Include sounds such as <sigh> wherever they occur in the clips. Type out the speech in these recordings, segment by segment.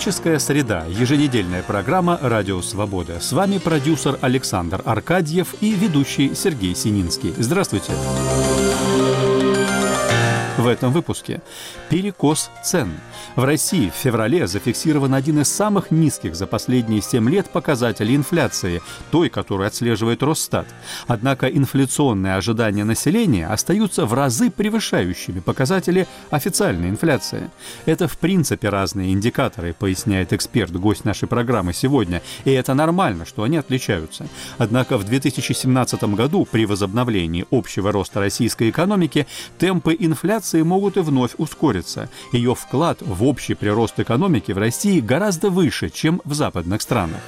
Экономическая среда. Еженедельная программа «Радио Свобода». С вами продюсер Александр Аркадьев и ведущий Сергей Сининский. Здравствуйте. В этом выпуске перекос цен – в России в феврале зафиксирован один из самых низких за последние 7 лет показателей инфляции, той, которую отслеживает Росстат. Однако инфляционные ожидания населения остаются в разы превышающими показатели официальной инфляции. Это в принципе разные индикаторы, поясняет эксперт, гость нашей программы сегодня, и это нормально, что они отличаются. Однако в 2017 году при возобновлении общего роста российской экономики темпы инфляции могут и вновь ускориться. Ее вклад в общий прирост экономики в России гораздо выше, чем в западных странах.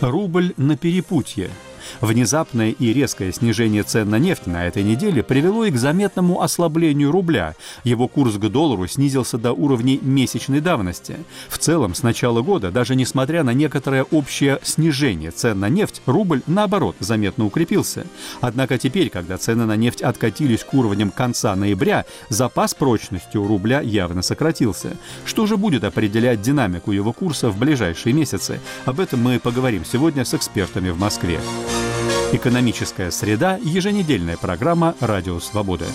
Рубль на перепутье – Внезапное и резкое снижение цен на нефть на этой неделе привело и к заметному ослаблению рубля. Его курс к доллару снизился до уровней месячной давности. В целом, с начала года, даже несмотря на некоторое общее снижение цен на нефть, рубль, наоборот, заметно укрепился. Однако теперь, когда цены на нефть откатились к уровням конца ноября, запас прочности у рубля явно сократился. Что же будет определять динамику его курса в ближайшие месяцы? Об этом мы поговорим сегодня с экспертами в Москве. Экономическая среда. Еженедельная программа «Радио Свобода».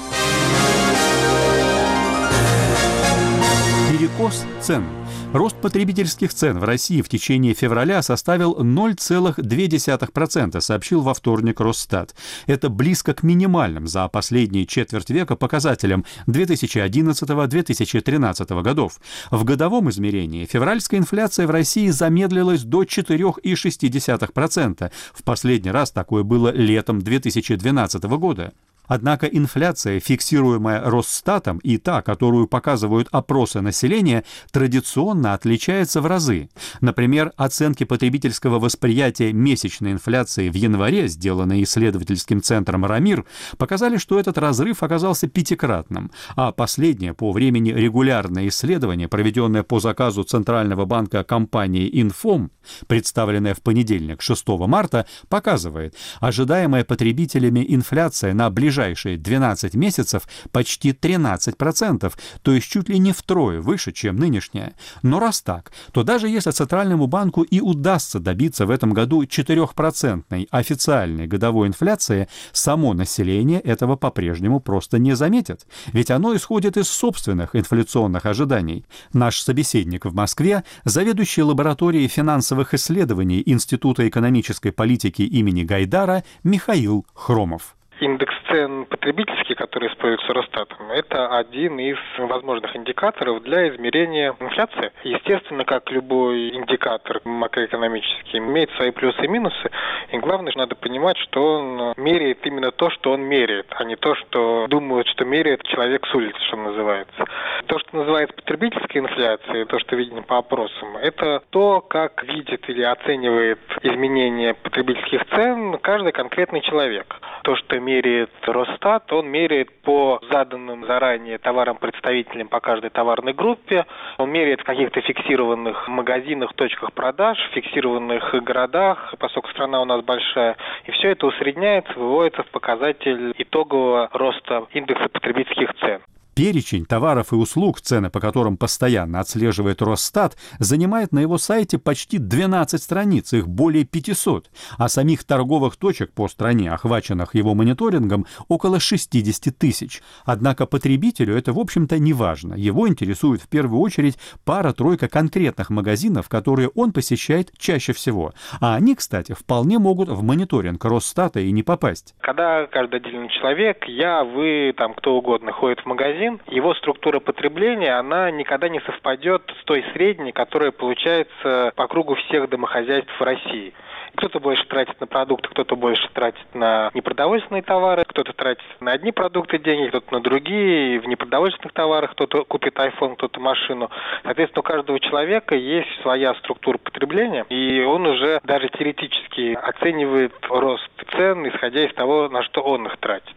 Перекос цен – Рост потребительских цен в России в течение февраля составил 0,2%, сообщил во вторник Росстат. Это близко к минимальным за последние четверть века показателям 2011-2013 годов. В годовом измерении февральская инфляция в России замедлилась до 4,6%. В последний раз такое было летом 2012 года. Однако инфляция, фиксируемая Росстатом, и та, которую показывают опросы населения, традиционно отличается в разы. Например, оценки потребительского восприятия месячной инфляции в январе, сделанные исследовательским центром «Рамир», показали, что этот разрыв оказался пятикратным, а последнее по времени регулярное исследование, проведенное по заказу Центрального банка компании «Инфом», представленное в понедельник 6 марта, показывает, ожидаемая потребителями инфляция на ближайшие ближайшие 12 месяцев почти 13%, то есть чуть ли не втрое выше, чем нынешняя. Но раз так, то даже если Центральному банку и удастся добиться в этом году 4% официальной годовой инфляции, само население этого по-прежнему просто не заметит, ведь оно исходит из собственных инфляционных ожиданий. Наш собеседник в Москве, заведующий лабораторией финансовых исследований Института экономической политики имени Гайдара Михаил Хромов индекс цен потребительский, который используется Росстатом, это один из возможных индикаторов для измерения инфляции. Естественно, как любой индикатор макроэкономический, имеет свои плюсы и минусы. И главное, надо понимать, что он меряет именно то, что он меряет, а не то, что думают, что меряет человек с улицы, что называется. То, что называется потребительской инфляцией, то, что видно по опросам, это то, как видит или оценивает изменения потребительских цен каждый конкретный человек. То, что меряет Росстат, он меряет по заданным заранее товарам-представителям по каждой товарной группе, он меряет в каких-то фиксированных магазинах, точках продаж, фиксированных городах, поскольку страна у нас большая, и все это усредняется, выводится в показатель итогового роста индекса потребительских цен. Перечень товаров и услуг, цены по которым постоянно отслеживает Росстат, занимает на его сайте почти 12 страниц, их более 500, а самих торговых точек по стране, охваченных его мониторингом, около 60 тысяч. Однако потребителю это, в общем-то, не важно. Его интересует в первую очередь пара-тройка конкретных магазинов, которые он посещает чаще всего. А они, кстати, вполне могут в мониторинг Росстата и не попасть. Когда каждый отдельный человек, я, вы, там кто угодно ходит в магазин, магазин, его структура потребления, она никогда не совпадет с той средней, которая получается по кругу всех домохозяйств в России. Кто-то больше тратит на продукты, кто-то больше тратит на непродовольственные товары, кто-то тратит на одни продукты деньги, кто-то на другие. В непродовольственных товарах кто-то купит iPhone, кто-то машину. Соответственно, у каждого человека есть своя структура потребления, и он уже даже теоретически оценивает рост цен, исходя из того, на что он их тратит.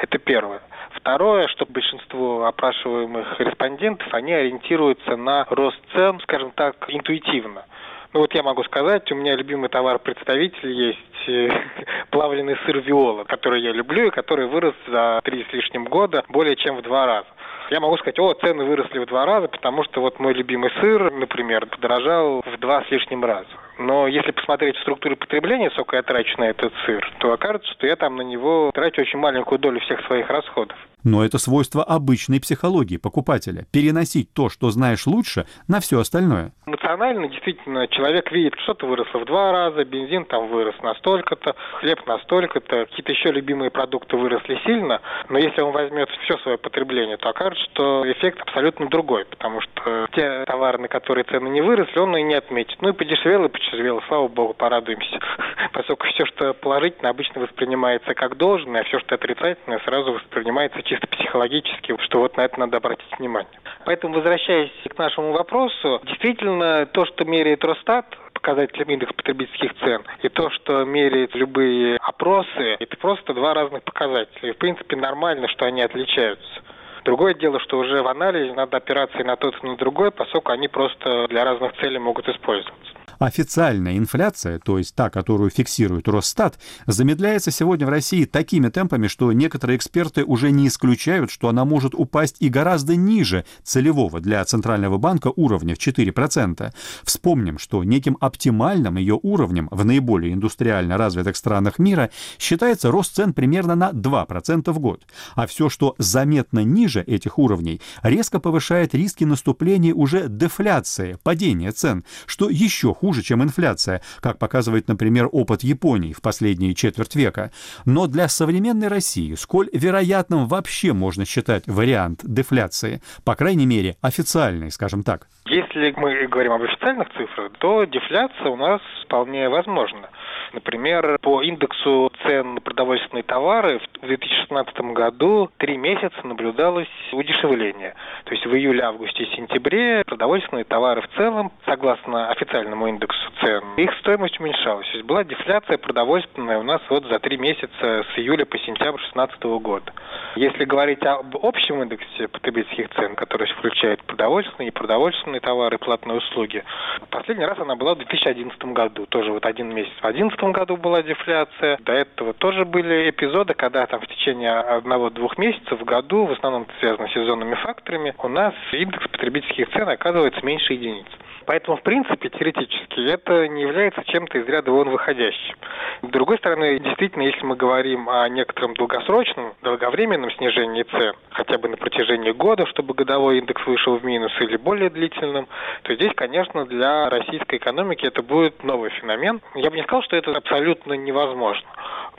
Это первое. Второе, что большинство опрашиваемых респондентов, они ориентируются на рост цен, скажем так, интуитивно. Ну вот я могу сказать, у меня любимый товар-представитель есть э, <laughs> плавленый сыр Виола, который я люблю и который вырос за три с лишним года более чем в два раза. Я могу сказать, о, цены выросли в два раза, потому что вот мой любимый сыр, например, подорожал в два с лишним раза. Но если посмотреть в структуру потребления, сколько я трачу на этот сыр, то окажется, что я там на него трачу очень маленькую долю всех своих расходов. Но это свойство обычной психологии покупателя – переносить то, что знаешь лучше, на все остальное. Эмоционально действительно человек видит, что-то выросло в два раза, бензин там вырос настолько-то, хлеб настолько-то, какие-то еще любимые продукты выросли сильно, но если он возьмет все свое потребление, то окажется, что эффект абсолютно другой, потому что те товары, на которые цены не выросли, он и не отметит. Ну и подешевело, и подешевело, слава богу, порадуемся. <laughs> Поскольку все, что положительно, обычно воспринимается как должное, а все, что отрицательное, сразу воспринимается чисто психологически, что вот на это надо обратить внимание. Поэтому, возвращаясь к нашему вопросу, действительно, то, что меряет Росстат, показателем индекс потребительских цен, и то, что меряет любые опросы, это просто два разных показателя. И, в принципе, нормально, что они отличаются. Другое дело, что уже в анализе надо опираться и на тот, и на другой, поскольку они просто для разных целей могут использоваться. Официальная инфляция, то есть та, которую фиксирует Росстат, замедляется сегодня в России такими темпами, что некоторые эксперты уже не исключают, что она может упасть и гораздо ниже целевого для Центрального банка уровня в 4%. Вспомним, что неким оптимальным ее уровнем в наиболее индустриально развитых странах мира считается рост цен примерно на 2% в год. А все, что заметно ниже этих уровней, резко повышает риски наступления уже дефляции, падения цен, что еще хуже хуже, чем инфляция, как показывает, например, опыт Японии в последние четверть века. Но для современной России сколь вероятным вообще можно считать вариант дефляции, по крайней мере, официальный, скажем так? Если мы говорим об официальных цифрах, то дефляция у нас вполне возможна. Например, по индексу цен на продовольственные товары в 2016 году три месяца наблюдалось удешевление. То есть в июле, августе и сентябре продовольственные товары в целом, согласно официальному индексу цен, их стоимость уменьшалась. То есть была дефляция продовольственная у нас вот за три месяца с июля по сентябрь 2016 года. Если говорить об общем индексе потребительских цен, который включает продовольственные и продовольственные товары, платные услуги, последний раз она была в 2011 году, тоже вот один месяц. В 2011 году была дефляция, до этого тоже были эпизоды, когда там в течение одного-двух месяцев в году, в основном это связано с сезонными факторами, у нас индекс потребительских цен оказывается меньше единиц. Поэтому, в принципе, теоретически это не является чем-то из ряда вон выходящим. С другой стороны, действительно, если мы говорим о некотором долгосрочном, долговременном снижении цен, хотя бы на протяжении года, чтобы годовой индекс вышел в минус или более длительным, то здесь, конечно, для российской экономики это будет новый феномен. Я бы не сказал, что это абсолютно невозможно.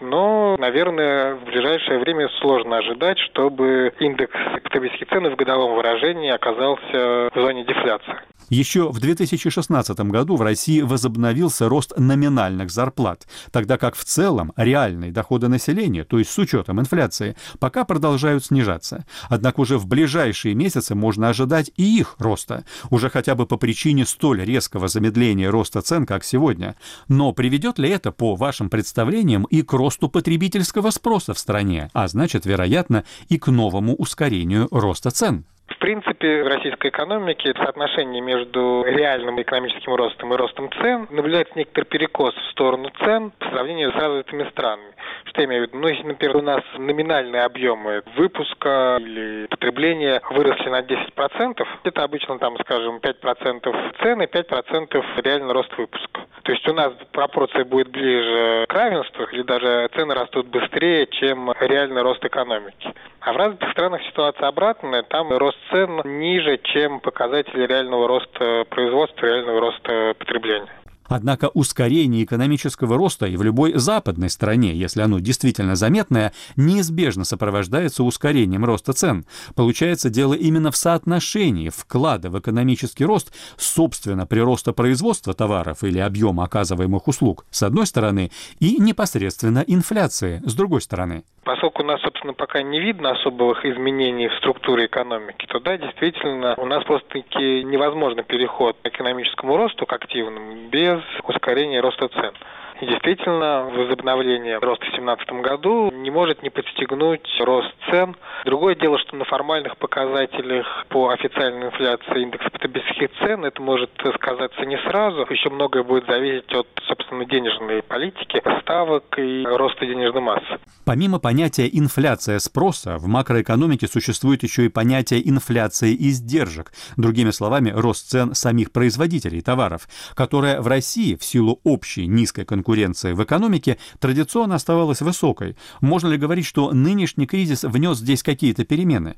Но, наверное, в ближайшее время сложно ожидать, чтобы индекс потребительских цен в годовом выражении оказался в зоне дефляции. Еще в 2016 году в России возобновился рост номинальных зарплат, тогда как в целом реальные доходы населения, то есть с учетом инфляции, пока продолжают снижаться. Однако уже в ближайшие месяцы можно ожидать и их роста, уже хотя бы по причине столь резкого замедления роста цен, как сегодня. Но приведет ли это, по вашим представлениям, и к росту потребительского спроса в стране, а значит, вероятно, и к новому ускорению роста цен? В принципе, в российской экономике соотношение между реальным экономическим ростом и ростом цен наблюдается некоторый перекос в сторону цен по сравнению с развитыми странами. Что я имею в виду? Ну, если, например, у нас номинальные объемы выпуска или потребления выросли на 10%, это обычно, там, скажем, 5% цены, 5% реальный рост выпуска. То есть у нас пропорция будет ближе к равенству, или даже цены растут быстрее, чем реальный рост экономики. А в развитых странах ситуация обратная, там рост цен ниже, чем показатели реального роста производства, реального роста потребления. Однако ускорение экономического роста и в любой западной стране, если оно действительно заметное, неизбежно сопровождается ускорением роста цен. Получается дело именно в соотношении вклада в экономический рост, собственно, прироста производства товаров или объема оказываемых услуг, с одной стороны, и непосредственно инфляции, с другой стороны. Поскольку у нас, собственно, пока не видно особых изменений в структуре экономики, то да, действительно, у нас просто-таки невозможно переход к экономическому росту, к активному, без ускорения роста цен. Действительно, возобновление роста в 2017 году не может не подстегнуть рост цен Другое дело, что на формальных показателях по официальной инфляции индекса потребительских цен это может сказаться не сразу. Еще многое будет зависеть от, собственно, денежной политики, ставок и роста денежной массы. Помимо понятия инфляция спроса, в макроэкономике существует еще и понятие инфляции издержек. Другими словами, рост цен самих производителей товаров, которая в России в силу общей низкой конкуренции в экономике традиционно оставалась высокой. Можно ли говорить, что нынешний кризис внес здесь какие-то перемены?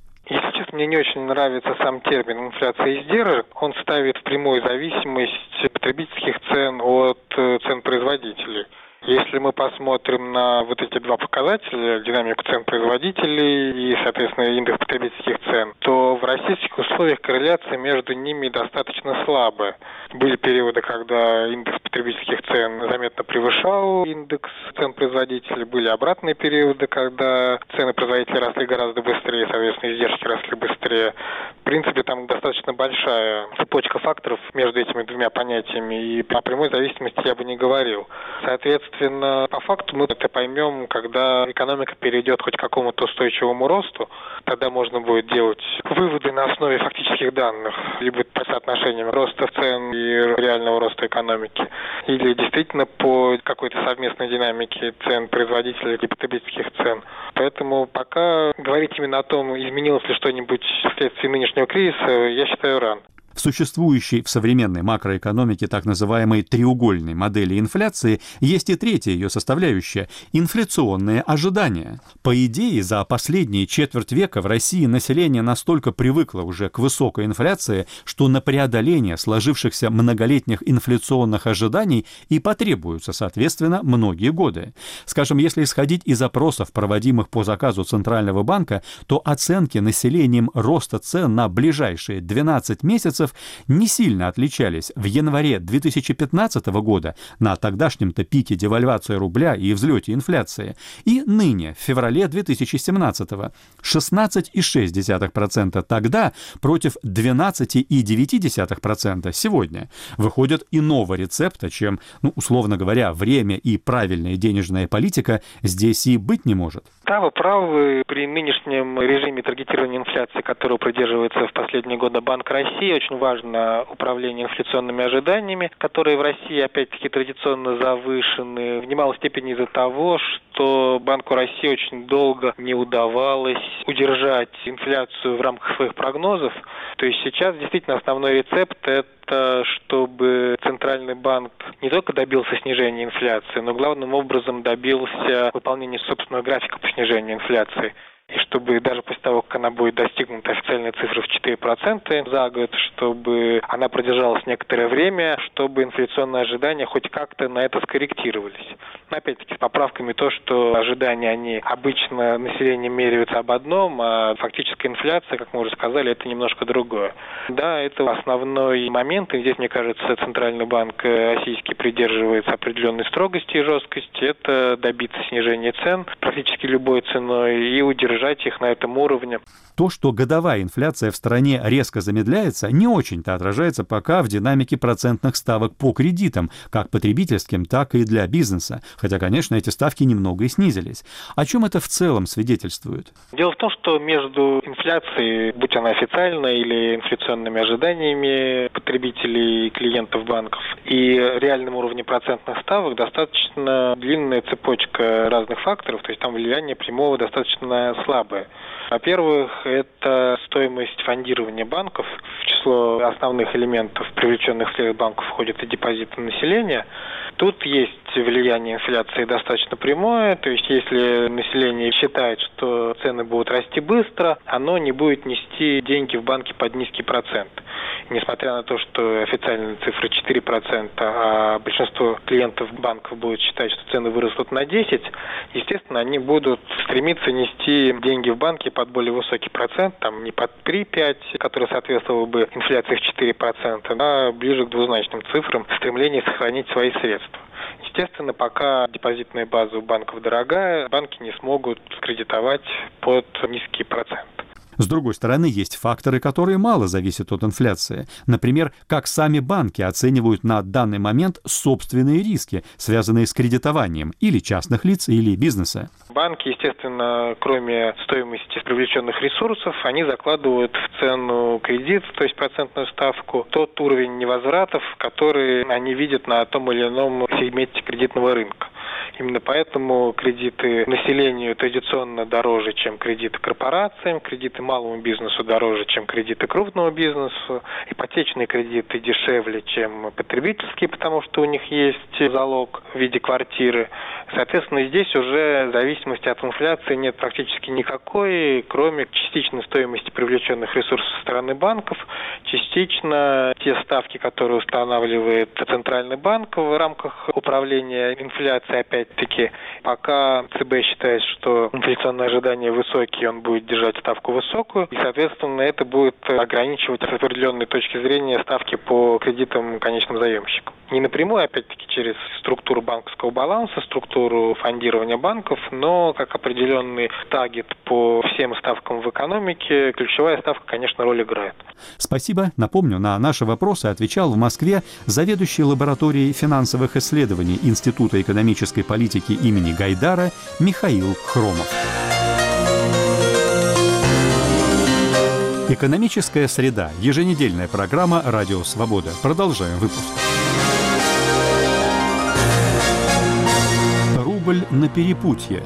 мне не очень нравится сам термин инфляция издержек. Он ставит в прямую зависимость потребительских цен от э, цен производителей. Если мы посмотрим на вот эти два показателя, динамику цен производителей и, соответственно, индекс потребительских цен, то в российских условиях корреляция между ними достаточно слабая. Были периоды, когда индекс потребительских цен заметно превышал индекс цен производителей, были обратные периоды, когда цены производителей росли гораздо быстрее, соответственно, издержки росли быстрее. В принципе, там достаточно большая цепочка факторов между этими двумя понятиями, и о прямой зависимости я бы не говорил. Соответственно, Соответственно, по факту мы это поймем, когда экономика перейдет хоть к какому-то устойчивому росту, тогда можно будет делать выводы на основе фактических данных, либо по соотношениям роста цен и реального роста экономики, или действительно по какой-то совместной динамике цен производителей и потребительских цен. Поэтому пока говорить именно о том, изменилось ли что-нибудь вследствие нынешнего кризиса, я считаю рано. В существующей в современной макроэкономике так называемой треугольной модели инфляции есть и третья ее составляющая – инфляционные ожидания. По идее, за последние четверть века в России население настолько привыкло уже к высокой инфляции, что на преодоление сложившихся многолетних инфляционных ожиданий и потребуются, соответственно, многие годы. Скажем, если исходить из опросов, проводимых по заказу Центрального банка, то оценки населением роста цен на ближайшие 12 месяцев месяцев не сильно отличались в январе 2015 года на тогдашнем-то пике девальвации рубля и взлете инфляции и ныне, в феврале 2017 16,6% тогда против 12,9% сегодня. Выходит иного рецепта, чем, ну, условно говоря, время и правильная денежная политика здесь и быть не может. Да, вы правы. При нынешнем режиме таргетирования инфляции, которого придерживается в последние годы Банк России, очень важно управление инфляционными ожиданиями, которые в России, опять-таки, традиционно завышены, в немалой степени из-за того, что Банку России очень долго не удавалось удержать инфляцию в рамках своих прогнозов. То есть сейчас действительно основной рецепт – это чтобы Центральный банк не только добился снижения инфляции, но главным образом добился выполнения собственного графика по снижению инфляции и чтобы даже после того, как она будет достигнута официальной цифры в 4% за год, чтобы она продержалась некоторое время, чтобы инфляционные ожидания хоть как-то на это скорректировались. Но опять-таки с поправками то, что ожидания, они обычно населением меряются об одном, а фактическая инфляция, как мы уже сказали, это немножко другое. Да, это основной момент, и здесь, мне кажется, Центральный банк российский придерживается определенной строгости и жесткости, это добиться снижения цен практически любой ценой и удержать держать их на этом уровне. То, что годовая инфляция в стране резко замедляется, не очень-то отражается пока в динамике процентных ставок по кредитам, как потребительским, так и для бизнеса. Хотя, конечно, эти ставки немного и снизились. О чем это в целом свидетельствует? Дело в том, что между инфляцией, будь она официальной или инфляционными ожиданиями потребителей и клиентов банков, и реальным уровнем процентных ставок достаточно длинная цепочка разных факторов, то есть там влияние прямого достаточно слабое. Во-первых, это стоимость фондирования банков. В число основных элементов, привлеченных всех банков, входят и депозиты населения. Тут есть влияние инфляции достаточно прямое, то есть если население считает, что цены будут расти быстро, оно не будет нести деньги в банки под низкий процент. Несмотря на то, что официальные цифры 4%, а большинство клиентов банков будет считать, что цены вырастут на 10%, естественно, они будут стремиться нести деньги в банки под более высокий процент, там не под 3-5, который соответствовал бы инфляции в 4%, а ближе к двузначным цифрам в стремлении сохранить свои средства. Естественно, пока депозитная база у банков дорогая, банки не смогут кредитовать под низкий процент. С другой стороны, есть факторы, которые мало зависят от инфляции. Например, как сами банки оценивают на данный момент собственные риски, связанные с кредитованием или частных лиц, или бизнеса. Банки, естественно, кроме стоимости привлеченных ресурсов, они закладывают в цену кредит, то есть процентную ставку, тот уровень невозвратов, который они видят на том или ином сегменте кредитного рынка. Именно поэтому кредиты населению традиционно дороже, чем кредиты корпорациям, кредиты малому бизнесу дороже, чем кредиты крупному бизнесу, ипотечные кредиты дешевле, чем потребительские, потому что у них есть залог в виде квартиры. Соответственно, здесь уже зависимости от инфляции нет практически никакой, кроме частичной стоимости привлеченных ресурсов со стороны банков, частично те ставки, которые устанавливает Центральный банк в рамках управления инфляцией, опять-таки, пока ЦБ считает, что инфляционные ожидания высокие, он будет держать ставку высокую, и, соответственно, это будет ограничивать с определенной точки зрения ставки по кредитам конечным заемщикам. Не напрямую, опять-таки, через структуру банковского баланса, структуру фондирования банков, но как определенный таргет по всем ставкам в экономике, ключевая ставка, конечно, роль играет. Спасибо. Напомню, на наши вопросы отвечал в Москве заведующий лабораторией финансовых исследований Института экономической политики имени Гайдара Михаил Хромов. Экономическая среда. Еженедельная программа «Радио Свобода». Продолжаем выпуск. На перепутье.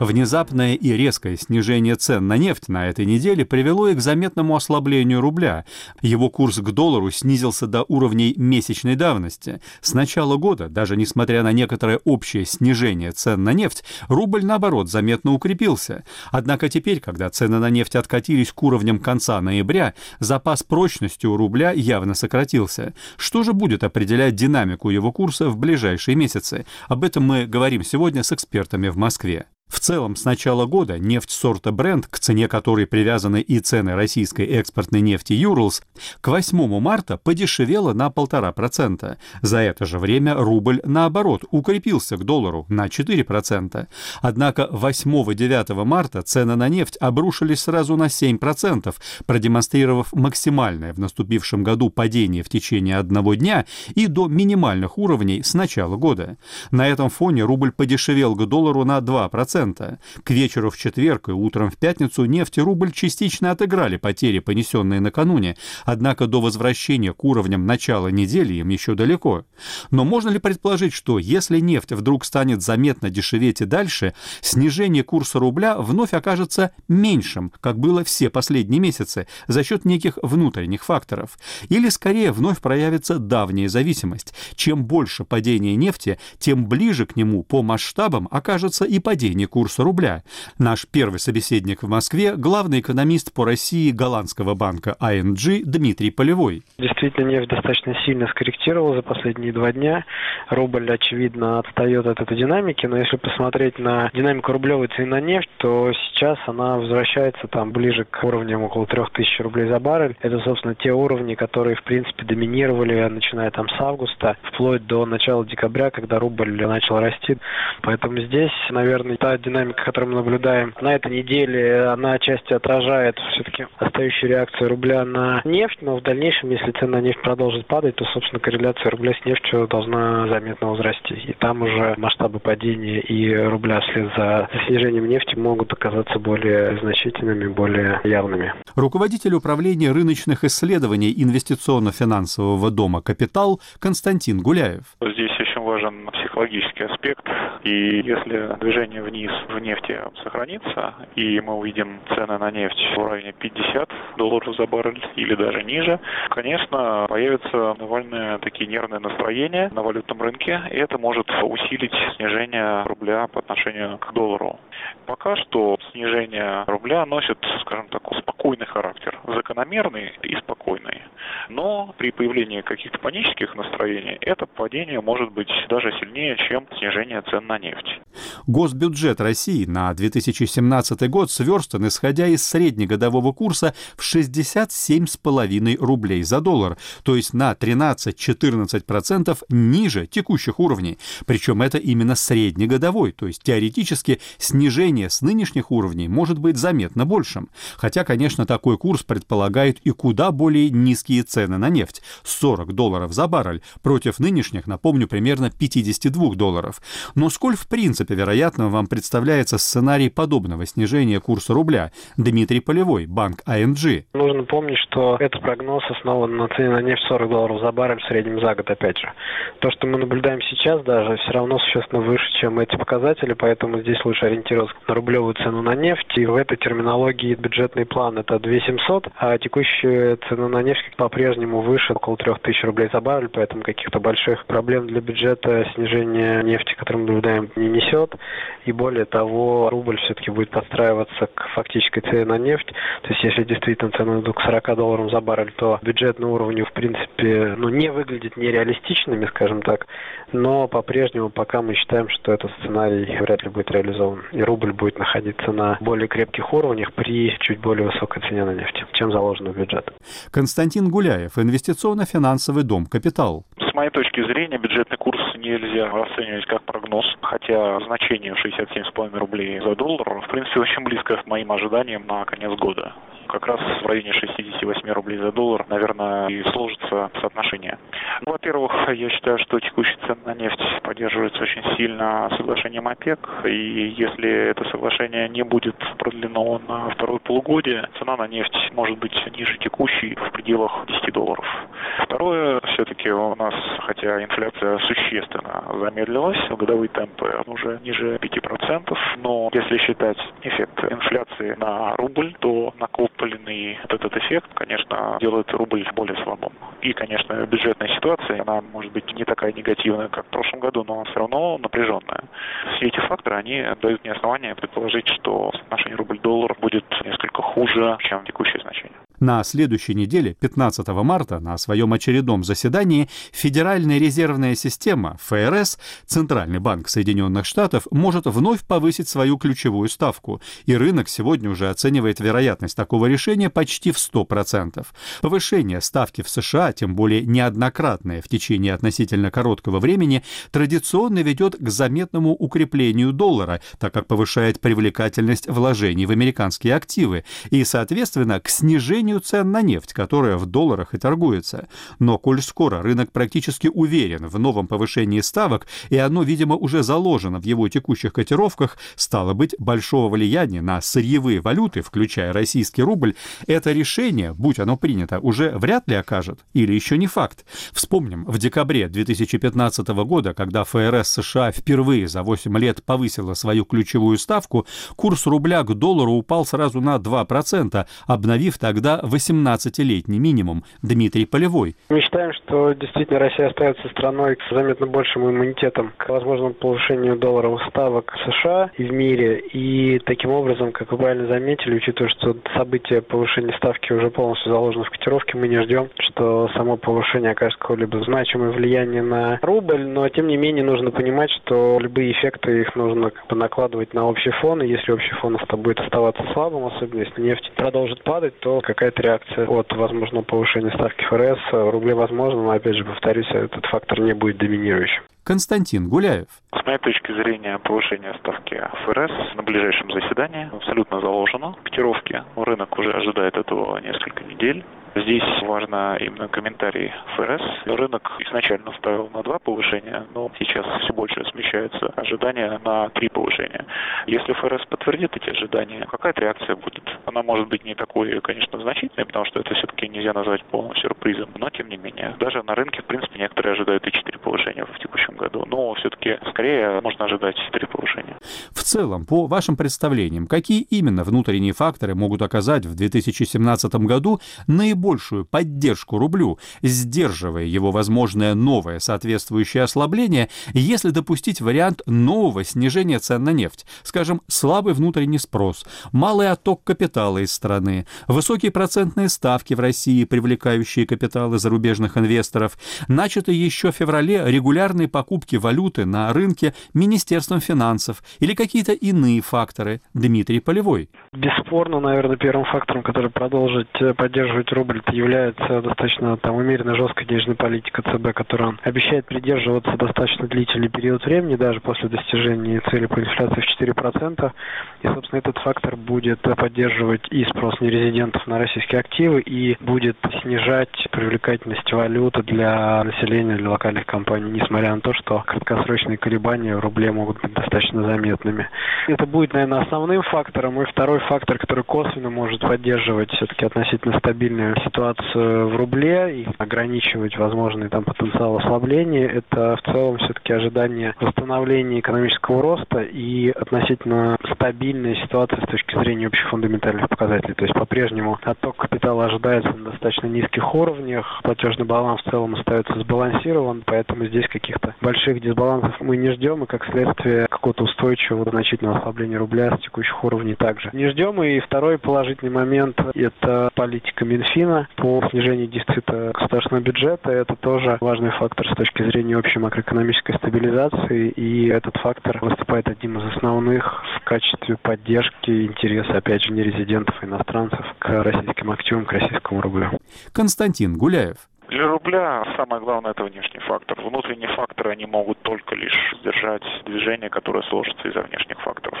Внезапное и резкое снижение цен на нефть на этой неделе привело и к заметному ослаблению рубля. Его курс к доллару снизился до уровней месячной давности. С начала года, даже несмотря на некоторое общее снижение цен на нефть, рубль, наоборот, заметно укрепился. Однако теперь, когда цены на нефть откатились к уровням конца ноября, запас прочности у рубля явно сократился. Что же будет определять динамику его курса в ближайшие месяцы? Об этом мы говорим сегодня с экспертами в Москве. В целом, с начала года нефть сорта Brent, к цене которой привязаны и цены российской экспортной нефти Юрлс, к 8 марта подешевела на 1,5%. За это же время рубль, наоборот, укрепился к доллару на 4%. Однако 8-9 марта цены на нефть обрушились сразу на 7%, продемонстрировав максимальное в наступившем году падение в течение одного дня и до минимальных уровней с начала года. На этом фоне рубль подешевел к доллару на 2%, 2%. К вечеру в четверг и утром в пятницу нефть и рубль частично отыграли потери, понесенные накануне, однако до возвращения к уровням начала недели им еще далеко. Но можно ли предположить, что если нефть вдруг станет заметно дешеветь и дальше, снижение курса рубля вновь окажется меньшим, как было все последние месяцы, за счет неких внутренних факторов? Или скорее вновь проявится давняя зависимость? Чем больше падение нефти, тем ближе к нему по масштабам окажется и падение курса рубля. Наш первый собеседник в Москве – главный экономист по России голландского банка ING Дмитрий Полевой. Действительно, нефть достаточно сильно скорректировала за последние два дня. Рубль, очевидно, отстает от этой динамики, но если посмотреть на динамику рублевой цены на нефть, то сейчас она возвращается там ближе к уровням около 3000 рублей за баррель. Это, собственно, те уровни, которые, в принципе, доминировали, начиная там с августа, вплоть до начала декабря, когда рубль начал расти. Поэтому здесь, наверное, та динамика, которую мы наблюдаем на этой неделе, она отчасти отражает все-таки остающую реакцию рубля на нефть, но в дальнейшем, если цена на нефть продолжит падать, то, собственно, корреляция рубля с нефтью должна заметно возрасти. И там уже масштабы падения и рубля вслед за снижением нефти могут оказаться более значительными, более явными. Руководитель управления рыночных исследований инвестиционно-финансового дома «Капитал» Константин Гуляев. Здесь очень важен психологический аспект. И если движение вниз в нефти сохранится, и мы увидим цены на нефть в районе 50 долларов за баррель или даже ниже, конечно, появятся довольно такие нервные настроения на валютном рынке, и это может усилить снижение рубля по отношению к доллару. Пока что снижение рубля носит, скажем так, спокойный характер, закономерный и спокойный. Но при появлении каких-то панических настроений это падение может быть даже сильнее, чем снижение цен на нефть. Госбюджет России на 2017 год сверстан, исходя из среднегодового курса в 67,5 рублей за доллар, то есть на 13-14% ниже текущих уровней. Причем это именно среднегодовой, то есть теоретически снижение снижение с нынешних уровней может быть заметно большим. Хотя, конечно, такой курс предполагает и куда более низкие цены на нефть – 40 долларов за баррель, против нынешних, напомню, примерно 52 долларов. Но сколь в принципе вероятно вам представляется сценарий подобного снижения курса рубля? Дмитрий Полевой, банк АНГ. Нужно помнить, что этот прогноз основан на цене на нефть 40 долларов за баррель в среднем за год, опять же. То, что мы наблюдаем сейчас даже, все равно существенно выше, чем эти показатели, поэтому здесь лучше ориентироваться на рублевую цену на нефть. И в этой терминологии бюджетный план это 2700, а текущая цена на нефть по-прежнему выше, около 3000 рублей за баррель, поэтому каких-то больших проблем для бюджета снижение нефти, которое мы наблюдаем, не несет. И более того, рубль все-таки будет подстраиваться к фактической цене на нефть. То есть если действительно цены идут к 40 долларам за баррель, то бюджет на уровне, в принципе, ну, не выглядит нереалистичными, скажем так. Но по-прежнему пока мы считаем, что этот сценарий вряд ли будет реализован. И рубль будет находиться на более крепких уровнях при чуть более высокой цене на нефть, чем заложено в бюджет. Константин Гуляев, инвестиционно-финансовый дом «Капитал». Моей точки зрения, бюджетный курс нельзя расценивать как прогноз, хотя значение 67,5 рублей за доллар, в принципе, очень близко к моим ожиданиям на конец года как раз в районе 68 рублей за доллар, наверное, и сложится соотношение. Ну, во-первых, я считаю, что текущие цены на нефть поддерживаются очень сильно соглашением ОПЕК, и если это соглашение не будет продлено на второе полугодие, цена на нефть может быть ниже текущей в пределах 10 долларов. Второе, все-таки у нас, хотя инфляция существенно замедлилась, годовые темпы уже ниже 5%, но если считать эффект инфляции на рубль, то накоп накопленный вот этот эффект, конечно, делает рубль более слабым. И, конечно, бюджетная ситуация, она может быть не такая негативная, как в прошлом году, но все равно напряженная. Все эти факторы, они дают мне основания предположить, что соотношение рубль-доллар будет несколько хуже, чем текущее значение. На следующей неделе, 15 марта, на своем очередном заседании Федеральная резервная система, ФРС, Центральный банк Соединенных Штатов, может вновь повысить свою ключевую ставку, и рынок сегодня уже оценивает вероятность такого решения почти в 100%. Повышение ставки в США, тем более неоднократное в течение относительно короткого времени, традиционно ведет к заметному укреплению доллара, так как повышает привлекательность вложений в американские активы и, соответственно, к снижению снижению цен на нефть, которая в долларах и торгуется. Но коль скоро рынок практически уверен в новом повышении ставок, и оно, видимо, уже заложено в его текущих котировках, стало быть, большого влияния на сырьевые валюты, включая российский рубль, это решение, будь оно принято, уже вряд ли окажет, или еще не факт. Вспомним, в декабре 2015 года, когда ФРС США впервые за 8 лет повысила свою ключевую ставку, курс рубля к доллару упал сразу на 2%, обновив тогда 18-летний минимум. Дмитрий Полевой. Мы считаем, что действительно Россия остается страной с заметно большим иммунитетом к возможному повышению долларовых ставок в США и в мире. И таким образом, как вы правильно заметили, учитывая, что события повышения ставки уже полностью заложены в котировке, мы не ждем, что само повышение окажет какое-либо значимое влияние на рубль. Но, тем не менее, нужно понимать, что любые эффекты их нужно как бы накладывать на общий фон. И если общий фон будет оставаться слабым, особенно если нефть продолжит падать, то какая какая-то реакция от возможного повышения ставки ФРС в рубле возможно, но опять же повторюсь, этот фактор не будет доминирующим. Константин Гуляев. С моей точки зрения, повышение ставки ФРС на ближайшем заседании абсолютно заложено. Котировки рынок уже ожидает этого несколько недель. Здесь важно именно комментарий ФРС. Рынок изначально ставил на два повышения, но сейчас все больше смещаются ожидания на три повышения. Если ФРС подтвердит эти ожидания, какая-то реакция будет. Она может быть не такой, конечно, значительной, потому что это все-таки нельзя назвать полным сюрпризом, но тем не менее. Даже на рынке, в принципе, некоторые ожидают и четыре повышения в текущем году, но все-таки скорее можно ожидать три повышения. В целом, по вашим представлениям, какие именно внутренние факторы могут оказать в 2017 году наиболее большую поддержку рублю, сдерживая его возможное новое соответствующее ослабление, если допустить вариант нового снижения цен на нефть, скажем, слабый внутренний спрос, малый отток капитала из страны, высокие процентные ставки в России, привлекающие капиталы зарубежных инвесторов, начатые еще в феврале регулярные покупки валют валюты на рынке Министерством финансов или какие-то иные факторы? Дмитрий Полевой. Бесспорно, наверное, первым фактором, который продолжит э, поддерживать рубль, является достаточно там умеренно жесткая денежная политика ЦБ, которая обещает придерживаться достаточно длительный период времени, даже после достижения цели по инфляции в 4%. И, собственно, этот фактор будет поддерживать и спрос нерезидентов на российские активы, и будет снижать привлекательность валюты для населения, для локальных компаний, несмотря на то, что краткосрочные колебания в рубле могут быть достаточно заметными. Это будет, наверное, основным фактором. И второй фактор, который косвенно может поддерживать все-таки относительно стабильную ситуацию в рубле и ограничивать возможный там потенциал ослабления, это в целом все-таки ожидание восстановления экономического роста и относительно стабильная ситуация с точки зрения общих фундаментальных показателей. То есть по-прежнему отток капитала ожидается на достаточно низких уровнях, платежный баланс в целом остается сбалансирован, поэтому здесь каких-то больших дисбалансов мы не ждем, и как следствие какого-то устойчивого значительного ослабления рубля с текущих уровней также не ждем. И второй положительный момент – это политика Минфина по снижению дефицита государственного бюджета. Это тоже важный фактор с точки зрения общей макроэкономической стабилизации, и этот фактор выступает одним из основных в качестве поддержки интереса, опять же, нерезидентов иностранцев к российским активам, к российскому рублю. Константин Гуляев. Для рубля самое главное это внешний фактор. Внутренние факторы, они могут только лишь сдержать движение, которое сложится из-за внешних факторов.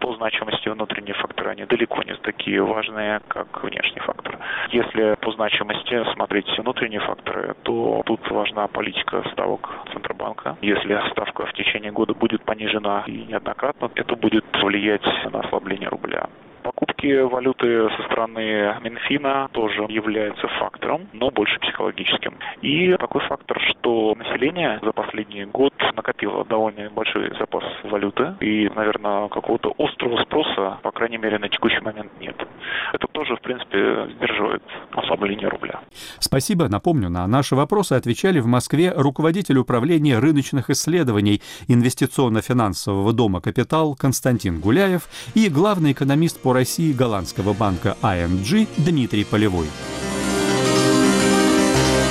По значимости внутренние факторы, они далеко не такие важные, как внешний фактор. Если по значимости смотреть внутренние факторы, то тут важна политика ставок Центробанка. Если ставка в течение года будет понижена и неоднократно, это будет влиять на ослабление рубля. Покупки валюты со стороны Минфина тоже является фактором, но больше психологическим. И такой фактор, что население за последний год накопило довольно большой запас валюты, и, наверное, какого-то острого спроса, по крайней мере, на текущий момент нет. Это тоже, в принципе, сдерживает ослабление рубля. Спасибо. Напомню, на наши вопросы отвечали в Москве руководитель управления рыночных исследований инвестиционно-финансового дома «Капитал» Константин Гуляев и главный экономист по России голландского банка ING Дмитрий Полевой.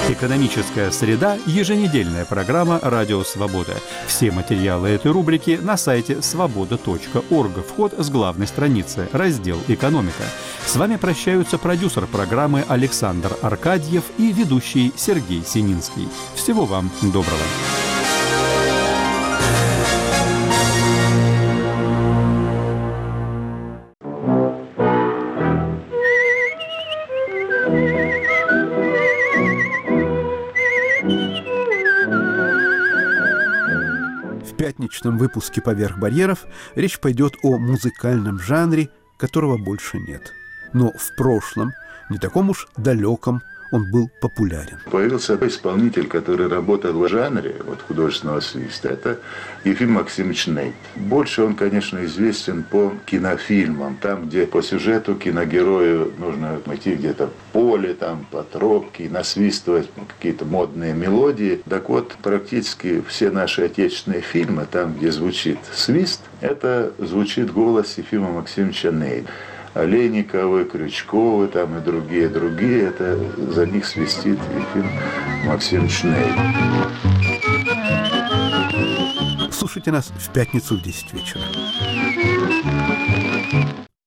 Экономическая среда – еженедельная программа «Радио Свобода». Все материалы этой рубрики на сайте свобода.орг. Вход с главной страницы, раздел «Экономика». С вами прощаются продюсер программы Александр Аркадьев и ведущий Сергей Сининский. Всего вам доброго. Пятничном выпуске «Поверх барьеров» речь пойдет о музыкальном жанре, которого больше нет. Но в прошлом, не таком уж далеком, он был популярен. Появился исполнитель, который работал в жанре вот, художественного свиста. Это Ефим Максимович Нейт. Больше он, конечно, известен по кинофильмам. Там, где по сюжету киногерою нужно идти где-то в поле, там, по тропке, насвистывать какие-то модные мелодии. Так вот, практически все наши отечественные фильмы, там, где звучит свист, это звучит голос Ефима Максимовича Нейта. Олейниковы, Крючковы там и другие, другие, это за них свистит Ефим Максим Шней. Слушайте нас в пятницу в 10 вечера.